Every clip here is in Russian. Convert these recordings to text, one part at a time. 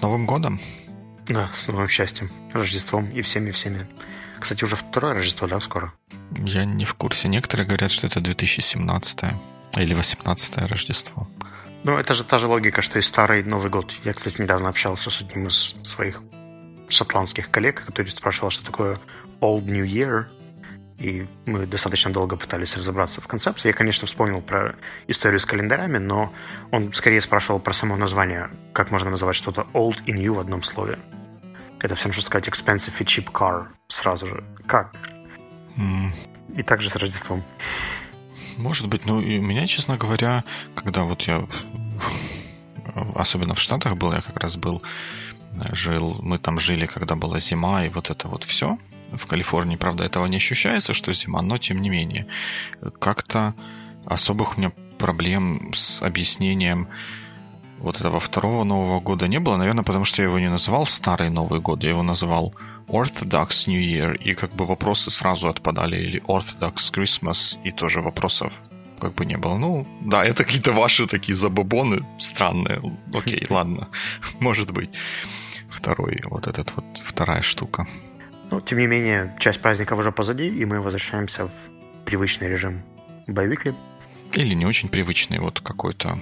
С Новым годом! Да, с новым счастьем, Рождеством и всеми-всеми. Кстати, уже второе Рождество, да, скоро? Я не в курсе. Некоторые говорят, что это 2017 или 18 Рождество. Ну, это же та же логика, что и старый Новый год. Я, кстати, недавно общался с одним из своих шотландских коллег, который спрашивал, что такое Old New Year, и мы достаточно долго пытались разобраться в концепции. Я, конечно, вспомнил про историю с календарями, но он скорее спрашивал про само название, как можно называть что-то old и new в одном слове. Это все что сказать expensive и cheap car сразу же. Как? Mm. И также с Рождеством. Может быть, ну и у меня, честно говоря, когда вот я особенно в Штатах был, я как раз был, жил, мы там жили, когда была зима, и вот это вот все – в Калифорнии, правда, этого не ощущается, что зима, но тем не менее. Как-то особых у меня проблем с объяснением вот этого второго Нового года не было, наверное, потому что я его не называл Старый Новый год, я его называл Orthodox New Year, и как бы вопросы сразу отпадали, или Orthodox Christmas, и тоже вопросов как бы не было. Ну, да, это какие-то ваши такие забабоны странные. Окей, ладно, может быть. Второй, вот этот вот, вторая штука. Но, тем не менее, часть праздников уже позади, и мы возвращаемся в привычный режим боевикли. Или не очень привычный, вот какой-то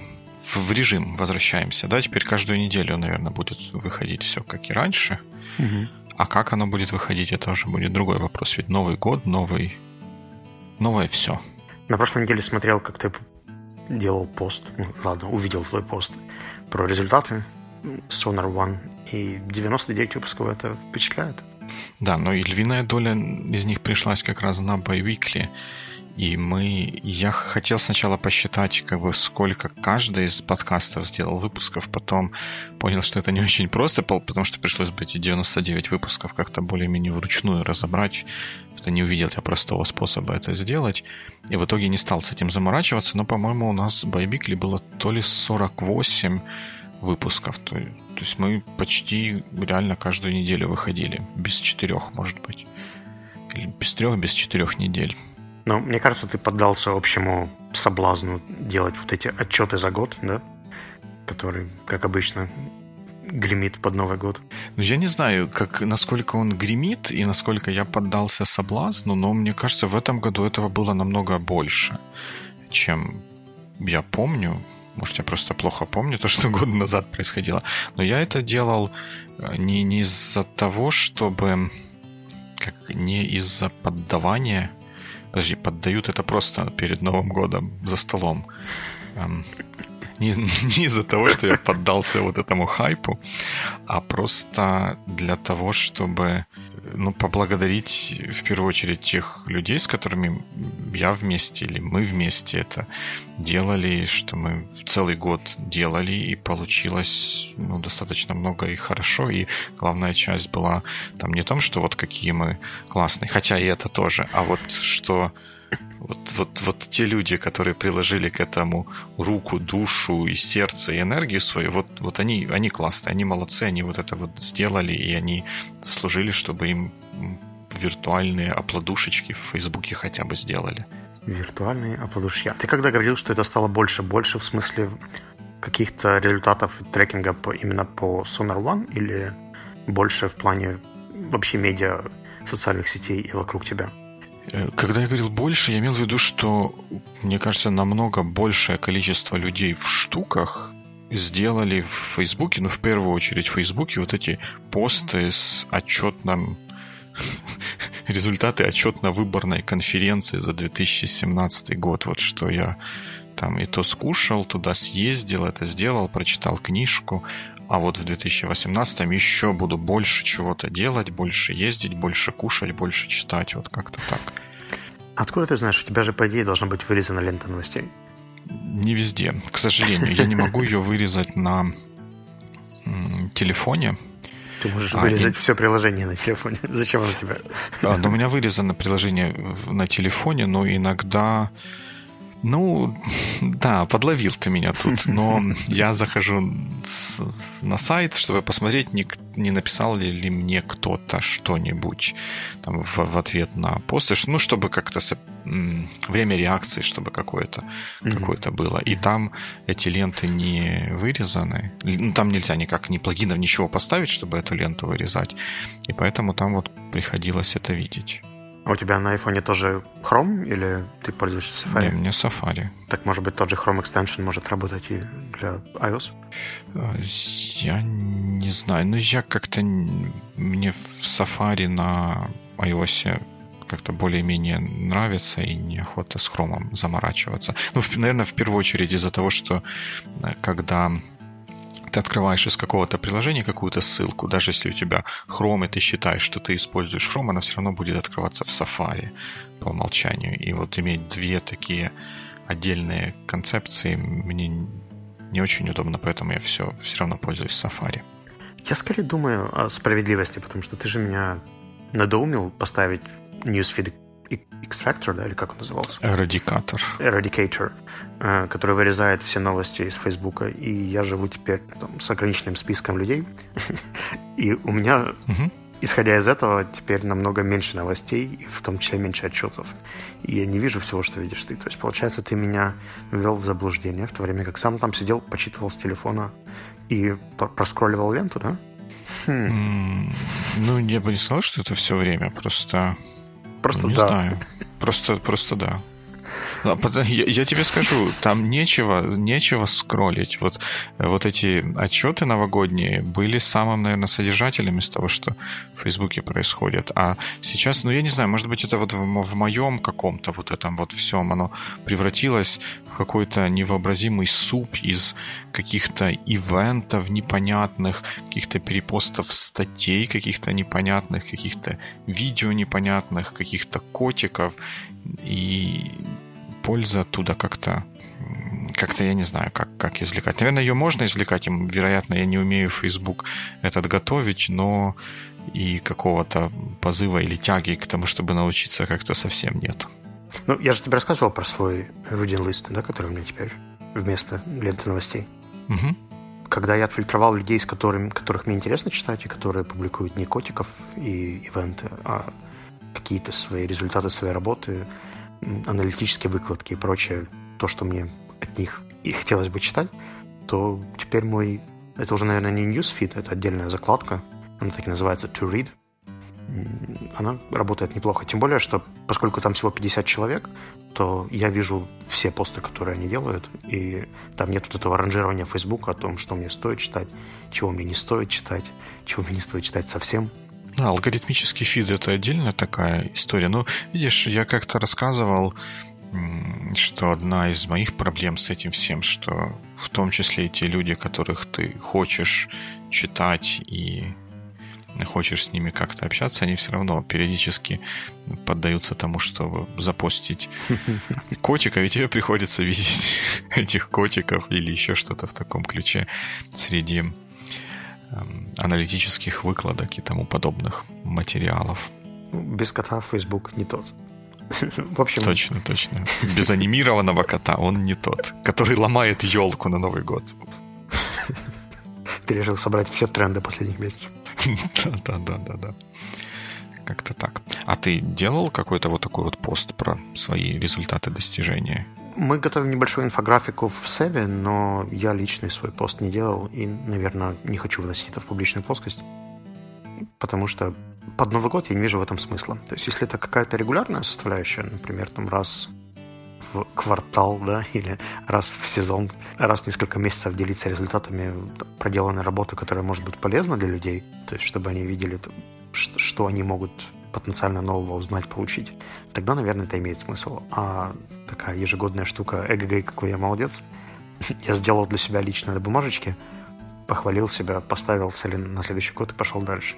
в режим возвращаемся. Да, теперь каждую неделю, наверное, будет выходить все как и раньше. Угу. А как оно будет выходить, это уже будет другой вопрос. Ведь Новый год, новый... Новое все. На прошлой неделе смотрел, как ты делал пост, ну, ладно, увидел твой пост про результаты Sonar One, и 99 выпусков это впечатляет. Да, но и львиная доля из них пришлась как раз на Байвикли. И мы... Я хотел сначала посчитать, как бы, сколько каждый из подкастов сделал выпусков, потом понял, что это не очень просто, потому что пришлось бы эти 99 выпусков как-то более-менее вручную разобрать. Это не увидел я простого способа это сделать. И в итоге не стал с этим заморачиваться, но, по-моему, у нас Байбикли было то ли 48 выпусков. То, то есть мы почти реально каждую неделю выходили. Без четырех, может быть. Или без трех, без четырех недель. Но мне кажется, ты поддался общему соблазну делать вот эти отчеты за год, да? Который, как обычно, гремит под Новый год. Ну, я не знаю, как, насколько он гремит и насколько я поддался соблазну, но мне кажется, в этом году этого было намного больше, чем я помню. Может, я просто плохо помню то, что год назад происходило. Но я это делал э, не, не из-за того, чтобы... Как, не из-за поддавания... Подожди, поддают это просто перед Новым годом за столом. Эм, не, не из-за того, что я поддался вот этому хайпу, а просто для того, чтобы ну, поблагодарить в первую очередь тех людей, с которыми я вместе или мы вместе это делали, что мы целый год делали, и получилось ну, достаточно много и хорошо. И главная часть была там не том, что вот какие мы классные, хотя и это тоже, а вот что вот, вот, вот те люди, которые приложили к этому руку, душу и сердце, и энергию свою, вот, вот они, они классные, они молодцы, они вот это вот сделали, и они заслужили, чтобы им виртуальные оплодушечки в Фейсбуке хотя бы сделали. Виртуальные оплодушки. А ты когда говорил, что это стало больше, больше в смысле каких-то результатов трекинга по, именно по Sonar One или больше в плане вообще медиа, социальных сетей и вокруг тебя? Э, когда я говорил больше, я имел в виду, что, мне кажется, намного большее количество людей в штуках сделали в Фейсбуке, ну, в первую очередь в Фейсбуке, вот эти посты с отчетным результаты отчетно-выборной конференции за 2017 год. Вот что я там и то скушал, туда съездил, это сделал, прочитал книжку, а вот в 2018 еще буду больше чего-то делать, больше ездить, больше кушать, больше читать, вот как-то так. Откуда ты знаешь? У тебя же, по идее, должна быть вырезана лента новостей. Не везде, к сожалению. Я не могу ее вырезать на телефоне. Ты можешь а, вырезать и... все приложение на телефоне. Зачем оно тебе? А, но у меня вырезано приложение на телефоне, но иногда ну, да, подловил ты меня тут, но я захожу на сайт, чтобы посмотреть, не, не написал ли, ли мне кто-то что-нибудь там в, в ответ на посты, ну, чтобы как-то время реакции, чтобы какое-то mm-hmm. какое было. И там эти ленты не вырезаны. Ну, там нельзя никак ни плагинов, ничего поставить, чтобы эту ленту вырезать. И поэтому там вот приходилось это видеть. А у тебя на айфоне тоже Chrome или ты пользуешься Safari? Не, мне Safari. Так, может быть, тот же Chrome Extension может работать и для iOS? А, я не знаю. Ну, я как-то... Мне в Safari на iOS как-то более-менее нравится и неохота с хромом заморачиваться. Ну, наверное, в первую очередь из-за того, что э, когда ты открываешь из какого-то приложения какую-то ссылку, даже если у тебя Chrome, и ты считаешь, что ты используешь Chrome, она все равно будет открываться в Safari по умолчанию. И вот иметь две такие отдельные концепции мне не очень удобно, поэтому я все, все равно пользуюсь Safari. Я скорее думаю о справедливости, потому что ты же меня надоумил поставить Newsfeed Extractor, да, или как он назывался? Eradicatор. Eradicator, э, который вырезает все новости из Фейсбука. И я живу теперь там, с ограниченным списком людей. И у меня, исходя из этого, теперь намного меньше новостей, в том числе меньше отчетов. И я не вижу всего, что видишь ты. То есть, получается, ты меня ввел в заблуждение, в то время как сам там сидел, почитывал с телефона и проскролливал ленту, да? Хм. Ну, я бы не сказал, что это все время, просто Просто не да. знаю. Просто, просто да. А, я, я тебе скажу, там нечего, нечего скроллить. Вот, вот эти отчеты новогодние были самым, наверное, содержателем из того, что в Фейсбуке происходит. А сейчас, ну, я не знаю, может быть, это вот в, в моем каком-то вот этом вот всем оно превратилось в какой-то невообразимый суп из каких-то ивентов непонятных, каких-то перепостов статей каких-то непонятных, каких-то видео непонятных, каких-то котиков. И польза оттуда как-то как-то я не знаю, как, как извлекать. Наверное, ее можно извлекать, им, вероятно, я не умею Facebook этот готовить, но и какого-то позыва или тяги к тому, чтобы научиться, как-то совсем нет. Ну, я же тебе рассказывал про свой reading list, да, который у меня теперь вместо ленты новостей. Угу. Когда я отфильтровал людей, с которыми, которых мне интересно читать, и которые публикуют не котиков и ивенты, а какие-то свои результаты своей работы, аналитические выкладки и прочее, то, что мне от них и хотелось бы читать, то теперь мой... Это уже, наверное, не newsfeed, это отдельная закладка. Она так и называется To Read. Она работает неплохо. Тем более, что поскольку там всего 50 человек, то я вижу все посты, которые они делают, и там нет вот этого ранжирования Facebook о том, что мне стоит читать, чего мне не стоит читать, чего мне не стоит читать совсем. Да, алгоритмический фид — это отдельная такая история. Но, видишь, я как-то рассказывал, что одна из моих проблем с этим всем, что в том числе и те люди, которых ты хочешь читать и хочешь с ними как-то общаться, они все равно периодически поддаются тому, чтобы запостить котика, ведь тебе приходится видеть этих котиков или еще что-то в таком ключе среди аналитических выкладок и тому подобных материалов. Без кота Facebook не тот. В общем... Точно, точно. Без анимированного кота он не тот, который ломает елку на Новый год. Ты решил собрать все тренды последних месяцев. Да, да, да, да, да. Как-то так. А ты делал какой-то вот такой вот пост про свои результаты достижения? Мы готовим небольшую инфографику в Севе, но я личный свой пост не делал и, наверное, не хочу выносить это в публичную плоскость, потому что под Новый год я не вижу в этом смысла. То есть, если это какая-то регулярная составляющая, например, там раз в квартал, да, или раз в сезон, раз в несколько месяцев делиться результатами проделанной работы, которая может быть полезна для людей, то есть, чтобы они видели, что они могут потенциально нового узнать, получить, тогда, наверное, это имеет смысл. А такая ежегодная штука, эгэгэй, какой я молодец, я сделал для себя лично на бумажечке, похвалил себя, поставил цели на следующий год и пошел дальше.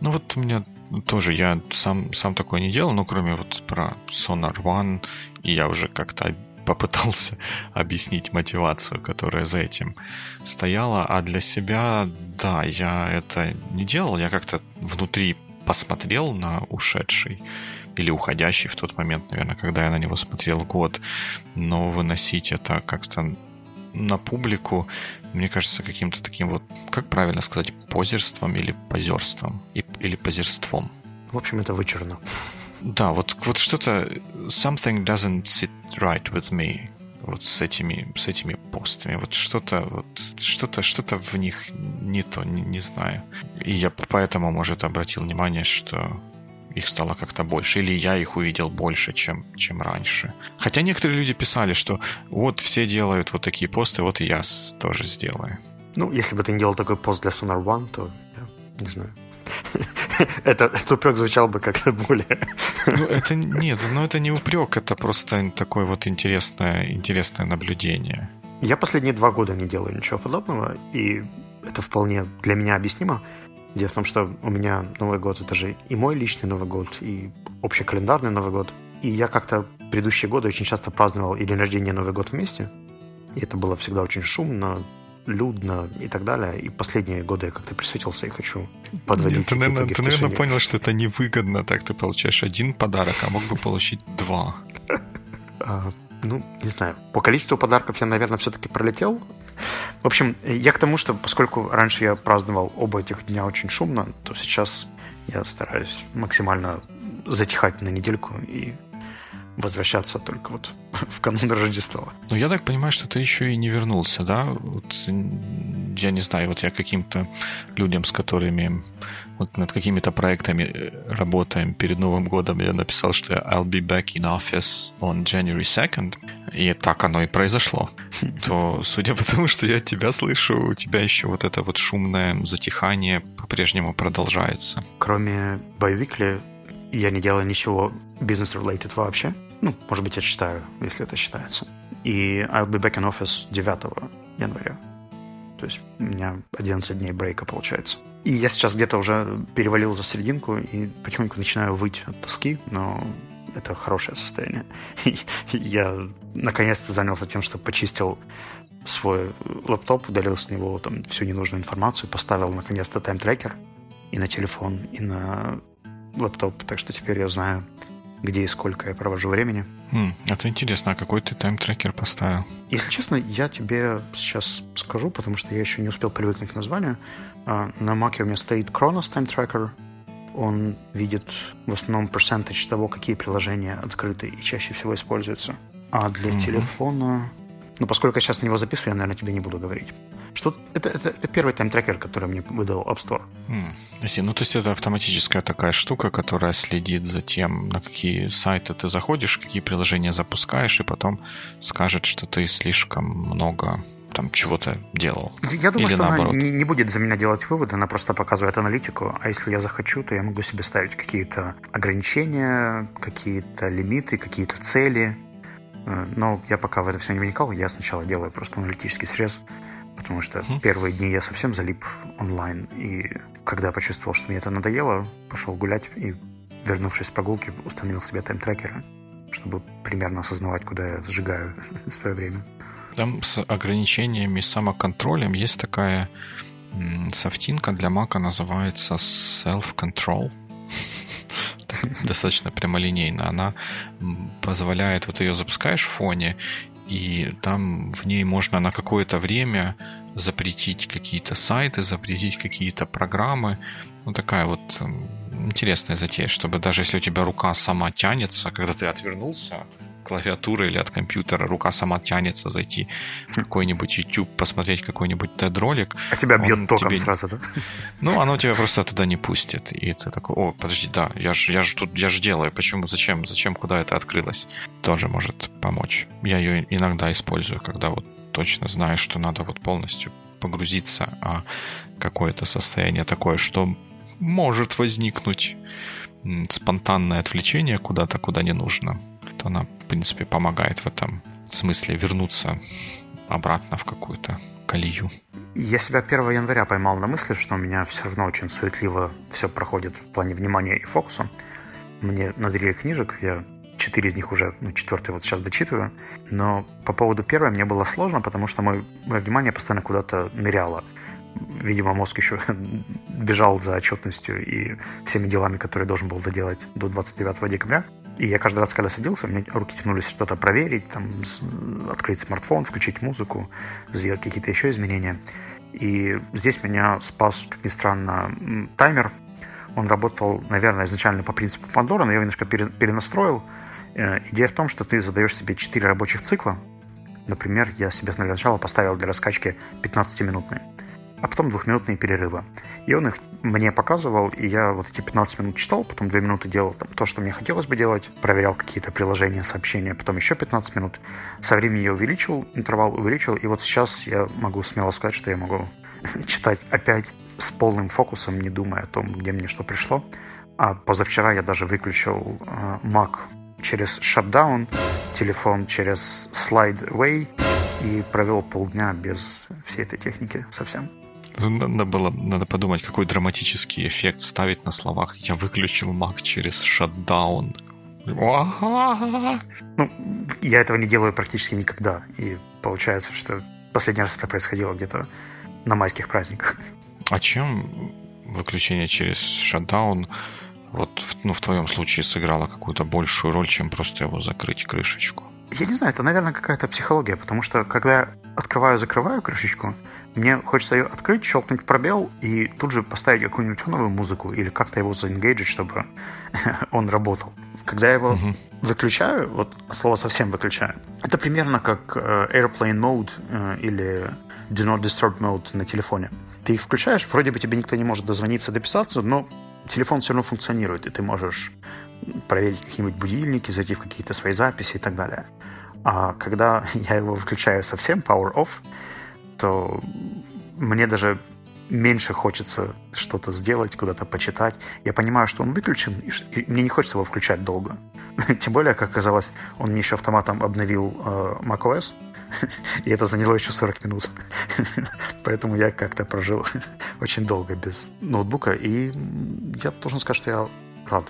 Ну вот у меня тоже, я сам, сам такое не делал, но кроме вот про Sonar One, и я уже как-то попытался объяснить мотивацию, которая за этим стояла, а для себя, да, я это не делал, я как-то внутри посмотрел на ушедший или уходящий в тот момент, наверное, когда я на него смотрел год, но выносить это как-то на публику, мне кажется, каким-то таким вот, как правильно сказать, позерством или позерством, или позерством. В общем, это вычурно. Да, вот, вот что-то... Something doesn't sit right with me вот с этими, с этими постами. Вот что-то, вот что-то, что-то в них не то, не, не знаю. И я поэтому, может, обратил внимание, что их стало как-то больше, или я их увидел больше, чем, чем раньше. Хотя некоторые люди писали, что вот все делают вот такие посты, вот и я тоже сделаю. Ну, если бы ты не делал такой пост для Sonar One, то я не знаю. это, этот упрек звучал бы как-то более... ну, это нет, но это не упрек, это просто такое вот интересное, интересное наблюдение. Я последние два года не делаю ничего подобного, и это вполне для меня объяснимо. Дело в том, что у меня Новый год — это же и мой личный Новый год, и общекалендарный Новый год. И я как-то предыдущие годы очень часто праздновал и день рождения, и Новый год вместе. И это было всегда очень шумно, людно и так далее. И последние годы я как-то присветился и хочу подводить Нет, ты, наверное, ты, наверное, понял, что это невыгодно. Так ты получаешь один подарок, а мог бы получить два. Ну, не знаю. По количеству подарков я, наверное, все-таки пролетел. В общем, я к тому, что поскольку раньше я праздновал оба этих дня очень шумно, то сейчас я стараюсь максимально затихать на недельку и возвращаться только вот в канун Рождества. Ну, я так понимаю, что ты еще и не вернулся, да? Вот, я не знаю, вот я каким-то людям, с которыми вот над какими-то проектами э, работаем перед Новым годом, я написал, что I'll be back in office on January 2nd, и так оно и произошло. То, судя по тому, что я тебя слышу, у тебя еще вот это вот шумное затихание по-прежнему продолжается. Кроме боевикли, я не делаю ничего бизнес-related вообще. Ну, может быть, я читаю, если это считается. И I'll be back in office 9 января. То есть у меня 11 дней брейка получается. И я сейчас где-то уже перевалил за серединку и потихоньку начинаю выть от тоски, но это хорошее состояние. я наконец-то занялся тем, что почистил свой лаптоп, удалил с него там всю ненужную информацию, поставил наконец-то тайм-трекер и на телефон, и на лаптоп, так что теперь я знаю, где и сколько я провожу времени. Хм, это интересно, а какой ты тайм-трекер поставил? Если честно, я тебе сейчас скажу, потому что я еще не успел привыкнуть к названию. А, на Mac у меня стоит Kronos Time Tracker. Он видит в основном percentage того, какие приложения открыты и чаще всего используются. А для mm-hmm. телефона... Ну, поскольку я сейчас на него записываю, я, наверное, тебе не буду говорить. Что это, это, это первый тайм-трекер, который мне выдал App Store. Mm. Ну, то есть это автоматическая такая штука, которая следит за тем, на какие сайты ты заходишь, какие приложения запускаешь, и потом скажет, что ты слишком много там чего-то делал. Я думаю, Или что наоборот. она не, будет за меня делать выводы, она просто показывает аналитику, а если я захочу, то я могу себе ставить какие-то ограничения, какие-то лимиты, какие-то цели. Э, но я пока в это все не вникал, я сначала делаю просто аналитический срез потому что mm-hmm. первые дни я совсем залип онлайн, и когда почувствовал, что мне это надоело, пошел гулять и, вернувшись с прогулки, установил себе тайм-трекеры, чтобы примерно осознавать, куда я сжигаю свое время. Там с ограничениями самоконтролем есть такая софтинка для Мака, называется Self-Control. Достаточно прямолинейно. Она позволяет, вот ее запускаешь в фоне, и там в ней можно на какое-то время запретить какие-то сайты, запретить какие-то программы. Ну, такая вот интересная затея, чтобы даже если у тебя рука сама тянется, когда ты отвернулся клавиатуры или от компьютера, рука сама тянется зайти в какой-нибудь YouTube, посмотреть какой-нибудь TED-ролик. А тебя бьет током тебе... сразу, да? Ну, оно тебя просто туда не пустит. И ты такой, о, подожди, да, я же я ж тут, я же делаю, почему, зачем, зачем, куда это открылось? Тоже может помочь. Я ее иногда использую, когда вот точно знаю, что надо вот полностью погрузиться, а какое-то состояние такое, что может возникнуть спонтанное отвлечение куда-то, куда не нужно то она, принципе, помогает в этом смысле вернуться обратно в какую-то колею. Я себя 1 января поймал на мысли, что у меня все равно очень суетливо все проходит в плане внимания и фокуса. Мне надарили книжек, я четыре из них уже, ну, четвертый вот сейчас дочитываю. Но по поводу первой мне было сложно, потому что мое, мое внимание постоянно куда-то ныряло. Видимо, мозг еще бежал за отчетностью и всеми делами, которые должен был доделать до 29 декабря. И я каждый раз, когда садился, меня руки тянулись что-то проверить, там, открыть смартфон, включить музыку, сделать какие-то еще изменения. И здесь меня спас, как ни странно, таймер. Он работал, наверное, изначально по принципу Пандора, но я его немножко перенастроил. Э, идея в том, что ты задаешь себе 4 рабочих цикла. Например, я себе для начала поставил для раскачки 15-минутные а потом двухминутные перерывы. И он их мне показывал, и я вот эти 15 минут читал, потом 2 минуты делал там, то, что мне хотелось бы делать, проверял какие-то приложения, сообщения, потом еще 15 минут. Со временем я увеличил, интервал увеличил, и вот сейчас я могу смело сказать, что я могу читать опять с полным фокусом, не думая о том, где мне что пришло. А позавчера я даже выключил э, Mac через shutdown, телефон через slide way и провел полдня без всей этой техники совсем. Надо было, надо подумать, какой драматический эффект вставить на словах. Я выключил Mac через шатдаун. Ну, я этого не делаю практически никогда. И получается, что последний раз это происходило где-то на майских праздниках. А чем выключение через шатдаун вот ну, в твоем случае сыграло какую-то большую роль, чем просто его закрыть крышечку? Я не знаю, это, наверное, какая-то психология, потому что когда я открываю-закрываю крышечку, мне хочется ее открыть, щелкнуть пробел и тут же поставить какую-нибудь новую музыку или как-то его заингейджить, чтобы он работал. Когда я его uh-huh. выключаю, вот слово совсем выключаю, это примерно как э, Airplane Mode э, или Do Not Disturb Mode на телефоне. Ты их включаешь, вроде бы тебе никто не может дозвониться, дописаться, но телефон все равно функционирует, и ты можешь проверить какие-нибудь будильники, зайти в какие-то свои записи и так далее. А когда я его выключаю совсем, power off, то мне даже меньше хочется что-то сделать, куда-то почитать. Я понимаю, что он выключен, и мне не хочется его включать долго. Тем более, как оказалось, он мне еще автоматом обновил э, macOS, и это заняло еще 40 минут. Поэтому я как-то прожил очень долго без ноутбука, и я должен сказать, что я рад.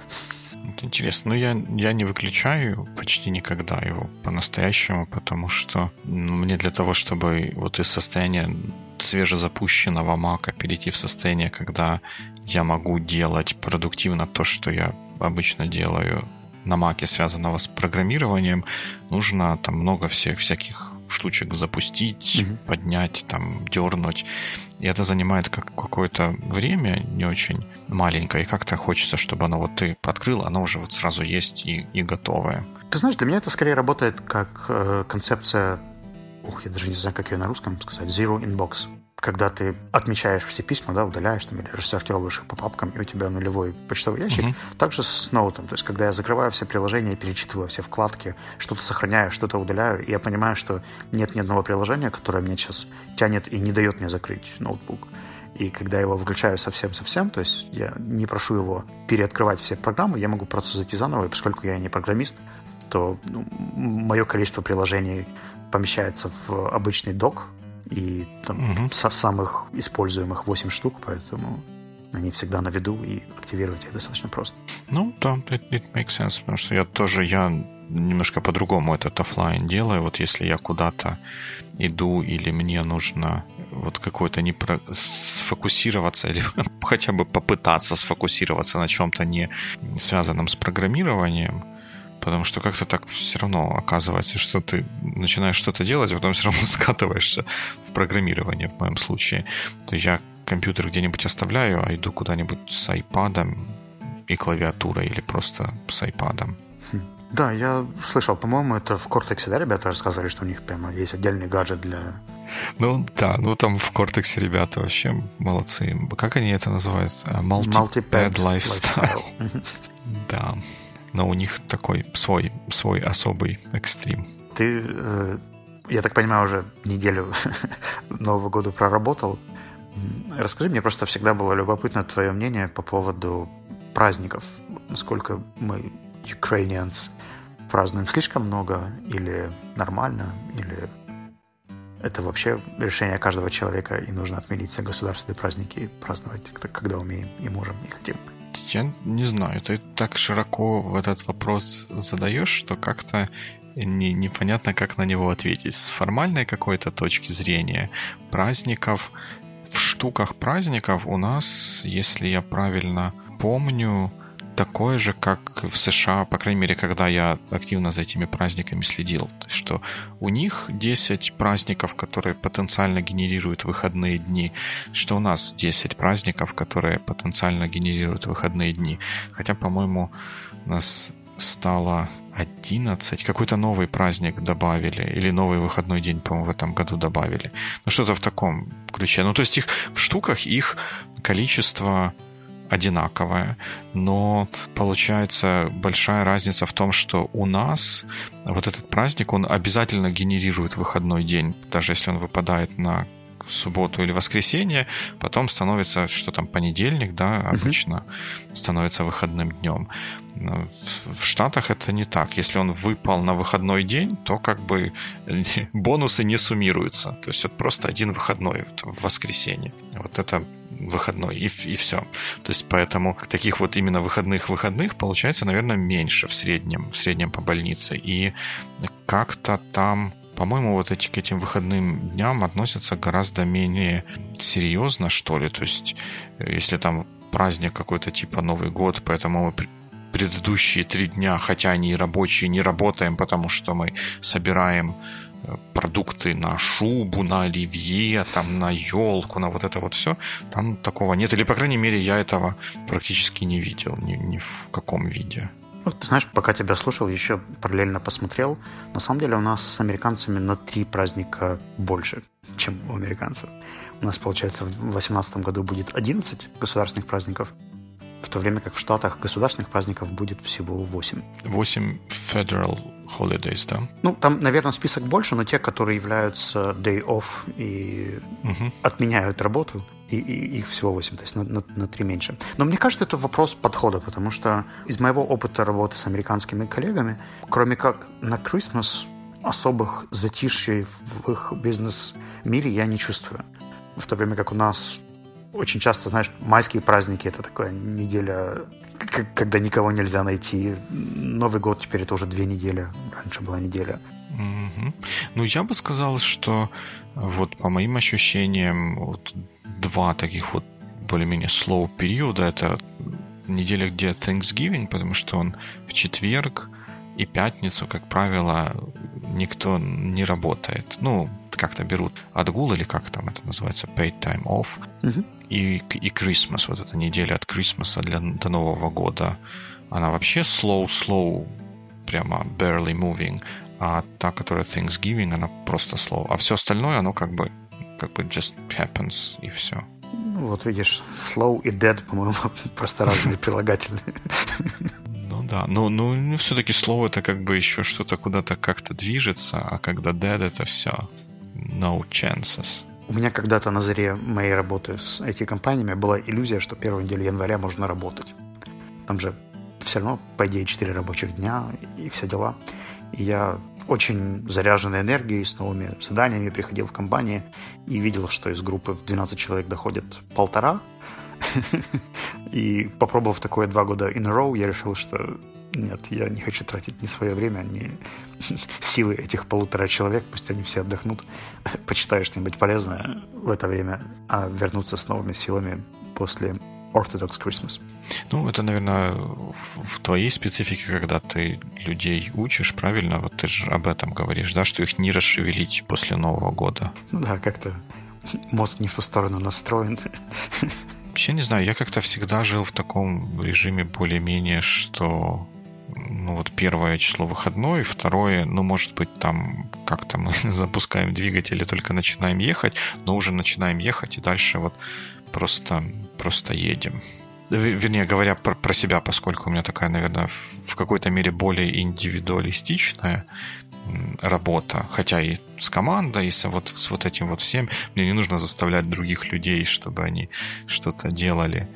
Это интересно. Но я, я не выключаю почти никогда его по-настоящему, потому что ну, мне для того, чтобы вот из состояния свежезапущенного мака перейти в состояние, когда я могу делать продуктивно то, что я обычно делаю на маке, связанного с программированием, нужно там много всех всяких штучек запустить, угу. поднять, там, дернуть. И это занимает как какое-то время не очень маленькое, и как-то хочется, чтобы оно вот ты подкрыл, оно уже вот сразу есть и, и готовое. Ты знаешь, для меня это скорее работает как э, концепция, ух, я даже не знаю, как ее на русском сказать, zero inbox когда ты отмечаешь все письма, да, удаляешь там, или рассортировываешь их по папкам, и у тебя нулевой почтовый ящик. Uh-huh. Также с ноутом. То есть, когда я закрываю все приложения, перечитываю все вкладки, что-то сохраняю, что-то удаляю, и я понимаю, что нет ни одного приложения, которое мне сейчас тянет и не дает мне закрыть ноутбук. И когда я его выключаю совсем-совсем, то есть я не прошу его переоткрывать все программы, я могу просто зайти заново, и поскольку я не программист, то ну, мое количество приложений помещается в обычный док, и там угу. со самых используемых 8 штук, поэтому они всегда на виду, и активировать их достаточно просто. Ну, да, it, it makes sense, потому что я тоже, я немножко по-другому этот офлайн делаю. Вот если я куда-то иду или мне нужно вот какой-то не про... сфокусироваться или хотя бы попытаться сфокусироваться на чем-то не связанном с программированием, Потому что как-то так все равно оказывается, что ты начинаешь что-то делать, а потом все равно скатываешься в программирование в моем случае. То я компьютер где-нибудь оставляю, а иду куда-нибудь с iPad и клавиатурой или просто с iPad. Хм. Да, я слышал, по-моему, это в Cortex, да, ребята рассказывали, что у них прямо есть отдельный гаджет для... Ну да, ну там в Cortex ребята вообще молодцы. Как они это называют? Multipad, Multipad lifestyle. lifestyle. да но у них такой свой, свой особый экстрим. Ты, э, я так понимаю, уже неделю Нового года проработал. Расскажи, мне просто всегда было любопытно твое мнение по поводу праздников. Насколько мы, Ukrainians, празднуем слишком много или нормально, или это вообще решение каждого человека, и нужно отменить все государственные праздники и праздновать, когда умеем и можем и хотим. Я не знаю, ты так широко в этот вопрос задаешь, что как-то не, непонятно, как на него ответить. С формальной какой-то точки зрения праздников, в штуках праздников у нас, если я правильно помню, такое же, как в США, по крайней мере, когда я активно за этими праздниками следил. То есть, что у них 10 праздников, которые потенциально генерируют выходные дни, что у нас 10 праздников, которые потенциально генерируют выходные дни. Хотя, по-моему, у нас стало 11. Какой-то новый праздник добавили. Или новый выходной день, по-моему, в этом году добавили. Ну, что-то в таком ключе. Ну, то есть их в штуках их количество одинаковое, но получается большая разница в том, что у нас вот этот праздник, он обязательно генерирует выходной день, даже если он выпадает на субботу или воскресенье, потом становится, что там, понедельник, да, обычно uh-huh. становится выходным днем. В Штатах это не так. Если он выпал на выходной день, то как бы бонусы не суммируются. То есть это просто один выходной в воскресенье. Вот это выходной, и, и все. То есть поэтому таких вот именно выходных-выходных получается, наверное, меньше в среднем, в среднем по больнице. И как-то там по-моему, вот эти, к этим выходным дням относятся гораздо менее серьезно, что ли. То есть, э, если там праздник какой-то типа Новый год, поэтому мы предыдущие три дня, хотя они и рабочие, не работаем, потому что мы собираем э, продукты на шубу, на оливье, там, на елку, на вот это вот все, там такого нет. Или, по крайней мере, я этого практически не видел ни, ни в каком виде. Ну, ты знаешь, пока тебя слушал, еще параллельно посмотрел. На самом деле у нас с американцами на три праздника больше, чем у американцев. У нас, получается, в 2018 году будет 11 государственных праздников, в то время как в Штатах государственных праздников будет всего 8. 8 federal holidays, да? Ну, там, наверное, список больше, но те, которые являются day off и угу. отменяют работу, и, и их всего 8, то есть на, на, на 3 меньше. Но мне кажется, это вопрос подхода, потому что из моего опыта работы с американскими коллегами, кроме как на Christmas, особых затишей в их бизнес-мире я не чувствую. В то время как у нас очень часто, знаешь, майские праздники это такая неделя, когда никого нельзя найти. Новый год теперь это уже две недели. Раньше была неделя. Mm-hmm. Ну, я бы сказал, что вот по моим ощущениям, вот два таких вот более-менее slow периода. Это неделя, где Thanksgiving, потому что он в четверг и пятницу, как правило, никто не работает. Ну, как-то берут отгул или как там это называется, paid time off. Mm-hmm. И, и Christmas, вот эта неделя от Christmas для, до Нового года, она вообще slow-slow, прямо barely moving. А та, которая Thanksgiving, она просто slow. А все остальное, оно как бы как бы just happens, и все. Ну, вот видишь, slow и dead, по-моему, просто разные прилагательные. Ну да, но ну, ну, все-таки слово это как бы еще что-то куда-то как-то движется, а когда dead это все no chances. У меня когда-то на заре моей работы с IT-компаниями была иллюзия, что первую неделю января можно работать. Там же все равно, по идее, 4 рабочих дня и все дела. И я очень заряженной энергией, с новыми заданиями приходил в компании и видел, что из группы в 12 человек доходит полтора. И попробовав такое два года in a row, я решил, что нет, я не хочу тратить ни свое время, ни силы этих полутора человек, пусть они все отдохнут, почитаю что-нибудь полезное в это время, а вернуться с новыми силами после Orthodox Christmas. Ну, это, наверное, в твоей специфике, когда ты людей учишь, правильно? Вот ты же об этом говоришь, да, что их не расшевелить после Нового года. Ну да, как-то мозг не в ту сторону настроен. Вообще не знаю, я как-то всегда жил в таком режиме более-менее, что ну вот первое число выходной, второе, ну может быть там как-то мы запускаем двигатель и только начинаем ехать, но уже начинаем ехать и дальше вот просто, просто едем. Вернее, говоря про, про себя, поскольку у меня такая, наверное, в какой-то мере более индивидуалистичная работа, хотя и с командой, и с вот, с вот этим вот всем. Мне не нужно заставлять других людей, чтобы они что-то делали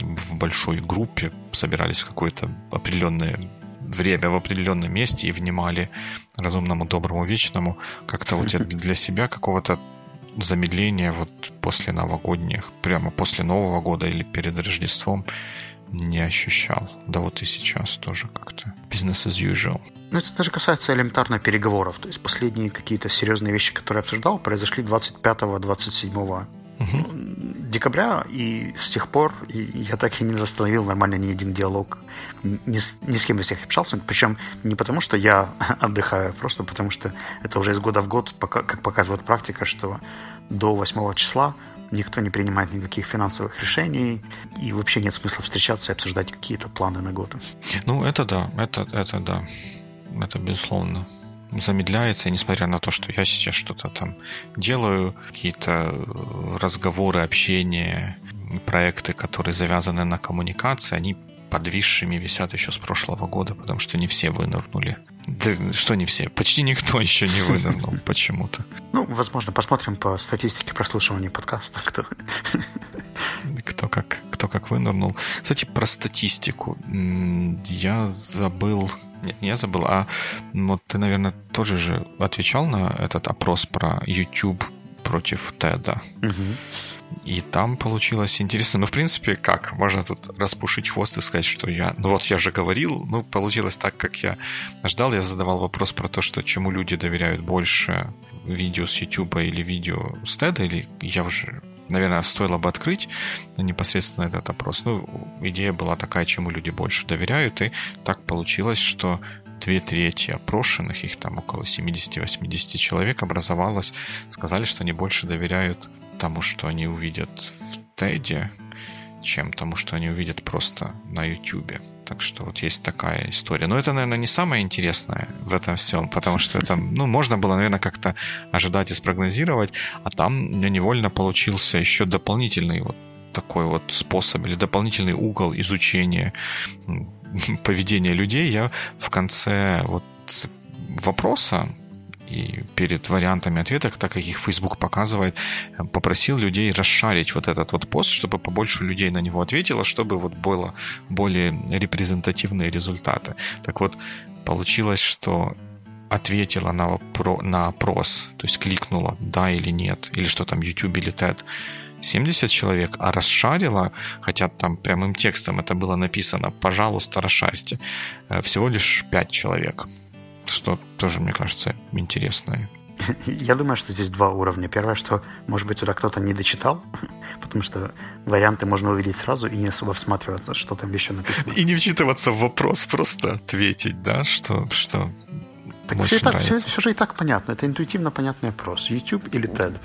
в большой группе, собирались в какое-то определенное время в определенном месте и внимали разумному, доброму, вечному. Как-то вот я для себя какого-то замедления вот после новогодних, прямо после Нового года или перед Рождеством не ощущал. Да вот и сейчас тоже как-то business as usual. Ну, это даже касается элементарно переговоров. То есть последние какие-то серьезные вещи, которые я обсуждал, произошли 25-27 угу. Декабря, и с тех пор я так и не восстановил нормально ни один диалог. Ни, с, ни с кем из них общался. Причем не потому, что я отдыхаю, а просто потому что это уже из года в год, как показывает практика, что до 8 числа никто не принимает никаких финансовых решений, и вообще нет смысла встречаться и обсуждать какие-то планы на год. Ну, это да, это, это да, это безусловно замедляется, и несмотря на то, что я сейчас что-то там делаю, какие-то разговоры, общение, проекты, которые завязаны на коммуникации, они подвисшими висят еще с прошлого года, потому что не все вынырнули. Да, что не все? Почти никто еще не вынырнул почему-то. Ну, возможно, посмотрим по статистике прослушивания подкаста, кто... Кто как, кто как вынырнул. Кстати, про статистику. Я забыл... Нет, не я забыл, а вот ты, наверное, тоже же отвечал на этот опрос про YouTube против Теда. Угу. И там получилось интересно. Ну, в принципе, как? Можно тут распушить хвост и сказать, что я... Ну, вот я же говорил. Ну, получилось так, как я ждал. Я задавал вопрос про то, что чему люди доверяют больше видео с YouTube или видео с TED, или я уже наверное, стоило бы открыть непосредственно этот опрос. Ну, идея была такая, чему люди больше доверяют, и так получилось, что две трети опрошенных, их там около 70-80 человек образовалось, сказали, что они больше доверяют тому, что они увидят в Теде, чем тому, что они увидят просто на Ютубе. Так что вот есть такая история. Но это, наверное, не самое интересное в этом всем, потому что это, ну, можно было, наверное, как-то ожидать и спрогнозировать, а там невольно получился еще дополнительный вот такой вот способ или дополнительный угол изучения поведения людей. Я в конце вот вопроса и перед вариантами ответов, так как их Facebook показывает, попросил людей расшарить вот этот вот пост, чтобы побольше людей на него ответило, чтобы вот было более репрезентативные результаты. Так вот, получилось, что ответила на, вопро- на опрос, то есть кликнула да или нет, или что там, YouTube или TED, 70 человек, а расшарила, хотя там прямым текстом это было написано, пожалуйста, расшарьте, э, всего лишь 5 человек что тоже, мне кажется, интересное. Я думаю, что здесь два уровня. Первое, что, может быть, туда кто-то не дочитал, потому что варианты можно увидеть сразу и не особо всматриваться, что там еще написано. И не вчитываться в вопрос, просто ответить, да, что, что так все, нравится. все, все же и так понятно. Это интуитивно понятный вопрос. YouTube или TED?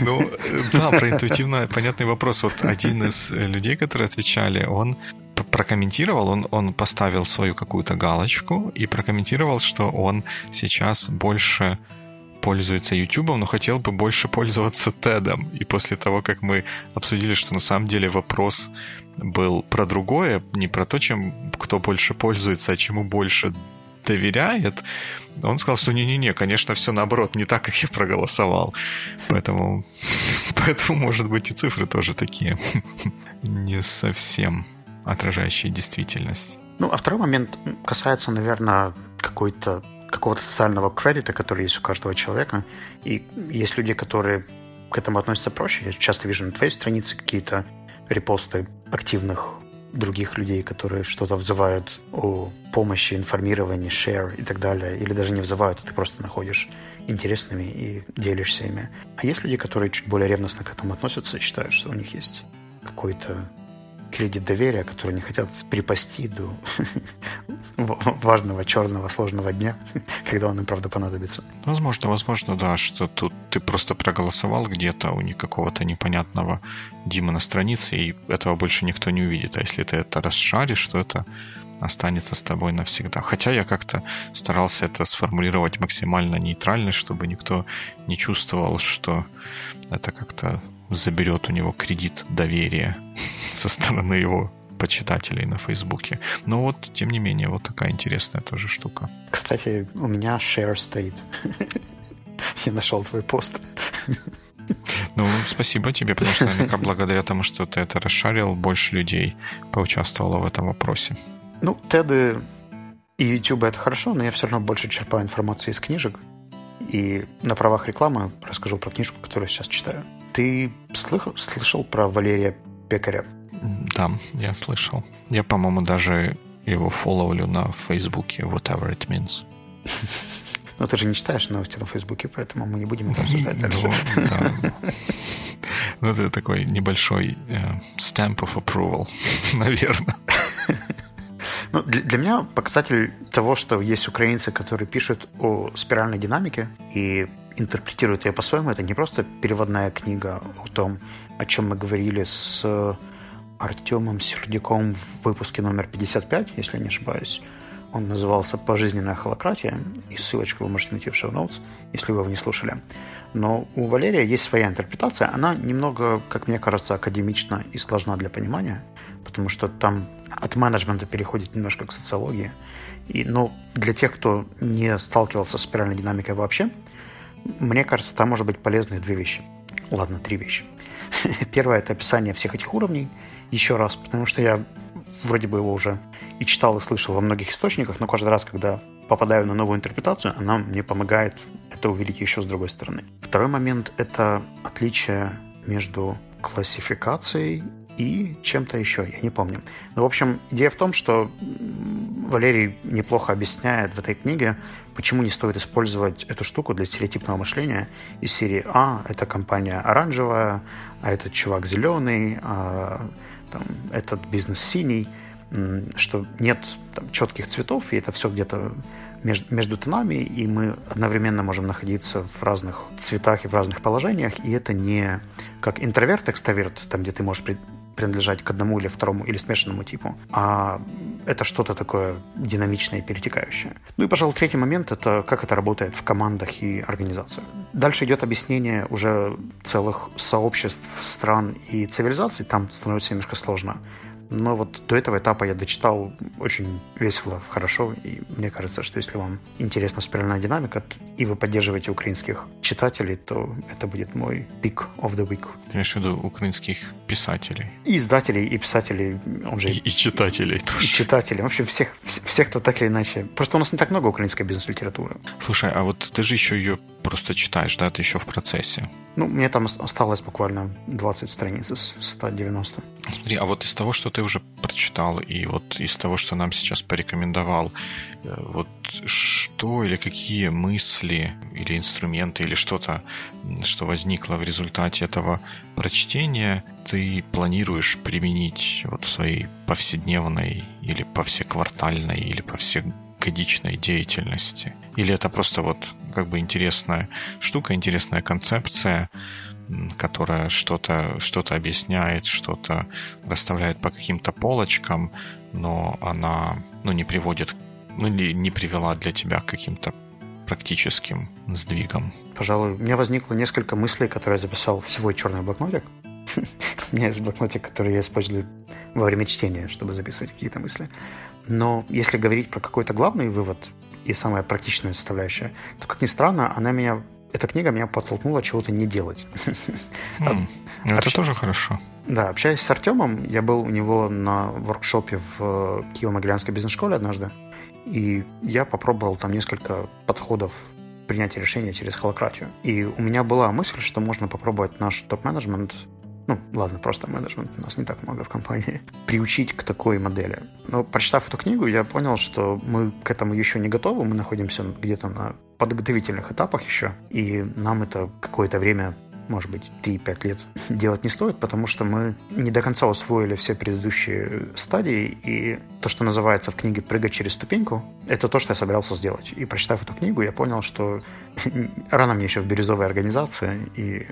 Ну, э, да, про интуитивно понятный вопрос. Вот один из людей, которые отвечали, он прокомментировал, он, он поставил свою какую-то галочку и прокомментировал, что он сейчас больше пользуется YouTube, но хотел бы больше пользоваться TED. И после того, как мы обсудили, что на самом деле вопрос был про другое, не про то, чем кто больше пользуется, а чему больше доверяет, он сказал, что не-не-не, конечно, все наоборот, не так, как я проголосовал. Поэтому, поэтому, может быть, и цифры тоже такие не совсем отражающие действительность. Ну, а второй момент касается, наверное, какой-то какого-то социального кредита, который есть у каждого человека. И есть люди, которые к этому относятся проще. Я часто вижу на твоей странице какие-то репосты активных других людей, которые что-то взывают о помощи, информировании, share и так далее, или даже не взывают, а ты просто находишь интересными и делишься ими. А есть люди, которые чуть более ревностно к этому относятся и считают, что у них есть какой-то кредит доверия, которые не хотят припасти до важного, черного, сложного дня, когда он им, правда, понадобится. Возможно, возможно, да, что тут ты просто проголосовал где-то у какого-то непонятного Дима на странице, и этого больше никто не увидит. А если ты это расшаришь, то это останется с тобой навсегда. Хотя я как-то старался это сформулировать максимально нейтрально, чтобы никто не чувствовал, что это как-то заберет у него кредит доверия со стороны его почитателей на Фейсбуке. Но вот, тем не менее, вот такая интересная тоже штука. Кстати, у меня share стоит. Я нашел твой пост. Ну, спасибо тебе, потому что наверняка благодаря тому, что ты это расшарил, больше людей поучаствовало в этом вопросе. Ну, теды и YouTube это хорошо, но я все равно больше черпаю информации из книжек. И на правах рекламы расскажу про книжку, которую сейчас читаю. Ты слышал, слышал про Валерия Пекаря? Да, я слышал. Я, по-моему, даже его фолловлю на Фейсбуке, whatever it means. Но ты же не читаешь новости на Фейсбуке, поэтому мы не будем это обсуждать дальше. Ну, это такой небольшой э, stamp of approval, наверное. Ну, для, для меня показатель того, что есть украинцы, которые пишут о спиральной динамике и интерпретируют ее по-своему, это не просто переводная книга о том, о чем мы говорили с Артемом Сердюком в выпуске номер 55, если я не ошибаюсь. Он назывался «Пожизненная холократия», и ссылочку вы можете найти в шоу-ноутс, если вы его не слушали. Но у Валерия есть своя интерпретация. Она немного, как мне кажется, академична и сложна для понимания, потому что там от менеджмента переходит немножко к социологии. И, но для тех, кто не сталкивался с спиральной динамикой вообще, мне кажется, там может быть полезны две вещи. Ладно, три вещи. Первое – это описание всех этих уровней еще раз, потому что я вроде бы его уже и читал, и слышал во многих источниках, но каждый раз, когда попадаю на новую интерпретацию, она мне помогает это увидеть еще с другой стороны. Второй момент – это отличие между классификацией и чем-то еще, я не помню. Но, в общем, идея в том, что Валерий неплохо объясняет в этой книге, почему не стоит использовать эту штуку для стереотипного мышления из серии «А, это компания оранжевая, а этот чувак зеленый, а там, этот бизнес синий», что нет там, четких цветов, и это все где-то между, между тонами, и мы одновременно можем находиться в разных цветах и в разных положениях, и это не как интроверт-экстраверт, там, где ты можешь принадлежать к одному или второму или смешанному типу, а это что-то такое динамичное и перетекающее. Ну и, пожалуй, третий момент – это как это работает в командах и организациях. Дальше идет объяснение уже целых сообществ, стран и цивилизаций. Там становится немножко сложно. Но вот до этого этапа я дочитал очень весело, хорошо, и мне кажется, что если вам интересна спиральная динамика, и вы поддерживаете украинских читателей, то это будет мой pick of the week. Ты имеешь в виду украинских писателей? И издателей, и писателей, он же... И, и читателей тоже. И читателей, в общем, всех, всех, кто так или иначе... Просто у нас не так много украинской бизнес-литературы. Слушай, а вот ты же еще ее просто читаешь, да? Ты еще в процессе. Ну, мне там осталось буквально 20 страниц из 190. Смотри, а вот из того, что ты уже прочитал, и вот из того, что нам сейчас порекомендовал, э, вот что или какие мысли или инструменты или что-то, что возникло в результате этого прочтения, ты планируешь применить вот в своей повседневной или повсеквартальной или повсегодичной деятельности? Или это просто вот как бы интересная штука, интересная концепция, которая что-то что объясняет, что-то расставляет по каким-то полочкам, но она ну, не приводит, ну, не, не привела для тебя к каким-то практическим сдвигам. Пожалуй, у меня возникло несколько мыслей, которые я записал в свой черный блокнотик. У меня есть блокнотик, который я использую во время чтения, чтобы записывать какие-то мысли. Но если говорить про какой-то главный вывод, и самая практичная составляющая, то, как ни странно, она меня эта книга меня подтолкнула чего-то не делать. Mm, это тоже хорошо. Да, общаясь с Артемом, я был у него на воркшопе в Киево-Могилянской бизнес-школе однажды, и я попробовал там несколько подходов принятия решения через холократию. И у меня была мысль, что можно попробовать наш топ-менеджмент ну, ладно, просто менеджмент, у нас не так много в компании, приучить к такой модели. Но прочитав эту книгу, я понял, что мы к этому еще не готовы, мы находимся где-то на подготовительных этапах еще, и нам это какое-то время может быть, 3-5 лет делать не стоит, потому что мы не до конца усвоили все предыдущие стадии, и то, что называется в книге «прыгать через ступеньку», это то, что я собирался сделать. И прочитав эту книгу, я понял, что рано мне еще в бирюзовой организации, и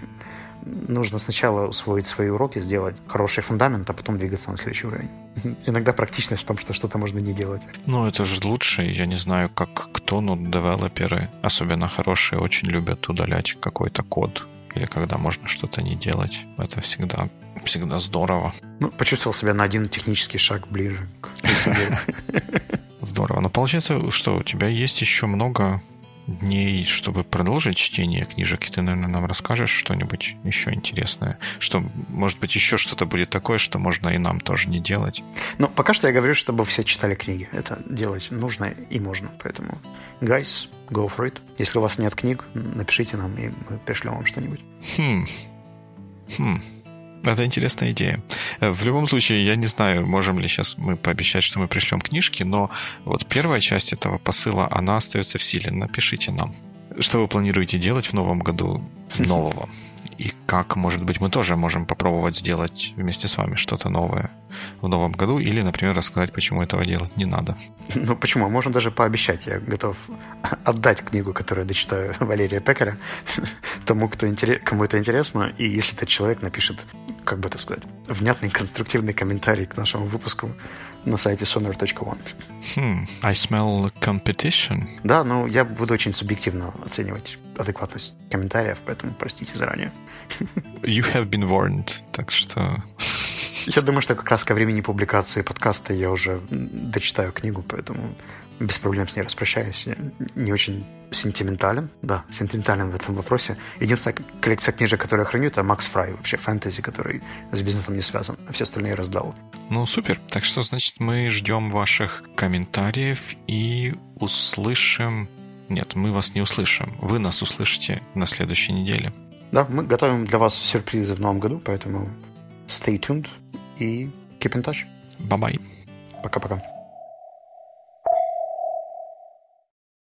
нужно сначала усвоить свои уроки, сделать хороший фундамент, а потом двигаться на следующий уровень. Иногда практичность в том, что что-то можно не делать. Ну, это же лучше. Я не знаю, как кто, но девелоперы, особенно хорошие, очень любят удалять какой-то код. Или когда можно что-то не делать. Это всегда, всегда здорово. Ну, почувствовал себя на один технический шаг ближе к Здорово. Но получается, что у тебя есть еще много дней, чтобы продолжить чтение книжек, и ты, наверное, нам расскажешь что-нибудь еще интересное, что, может быть, еще что-то будет такое, что можно и нам тоже не делать. Ну, пока что я говорю, чтобы все читали книги. Это делать нужно и можно. Поэтому, guys, go for it. Если у вас нет книг, напишите нам, и мы пришлем вам что-нибудь. Хм. Хм. Это интересная идея. Э, в любом случае, я не знаю, можем ли сейчас мы пообещать, что мы пришлем книжки, но вот первая часть этого посыла, она остается в силе. Напишите нам, что вы планируете делать в новом году нового. И как, может быть, мы тоже можем попробовать сделать вместе с вами что-то новое в новом году, или, например, рассказать, почему этого делать не надо. Ну, почему? Можно даже пообещать. Я готов отдать книгу, которую дочитаю Валерия Пекаря, тому, кто интерес... кому это интересно, и если этот человек напишет, как бы это сказать, внятный, конструктивный комментарий к нашему выпуску, на сайте sonar.one. Hmm, I smell competition. Да, ну я буду очень субъективно оценивать адекватность комментариев, поэтому простите заранее. You have been warned, так что... Я думаю, что как раз ко времени публикации подкаста я уже дочитаю книгу, поэтому без проблем с ней распрощаюсь. Я не очень сентиментален, да, сентиментален в этом вопросе. Единственная коллекция книжек, которую я храню, это Макс Фрай, вообще фэнтези, который с бизнесом не связан, а все остальные раздал. Ну, супер. Так что, значит, мы ждем ваших комментариев и услышим... Нет, мы вас не услышим. Вы нас услышите на следующей неделе. Да, мы готовим для вас сюрпризы в новом году, поэтому stay tuned и keep in touch. Bye-bye. Пока-пока.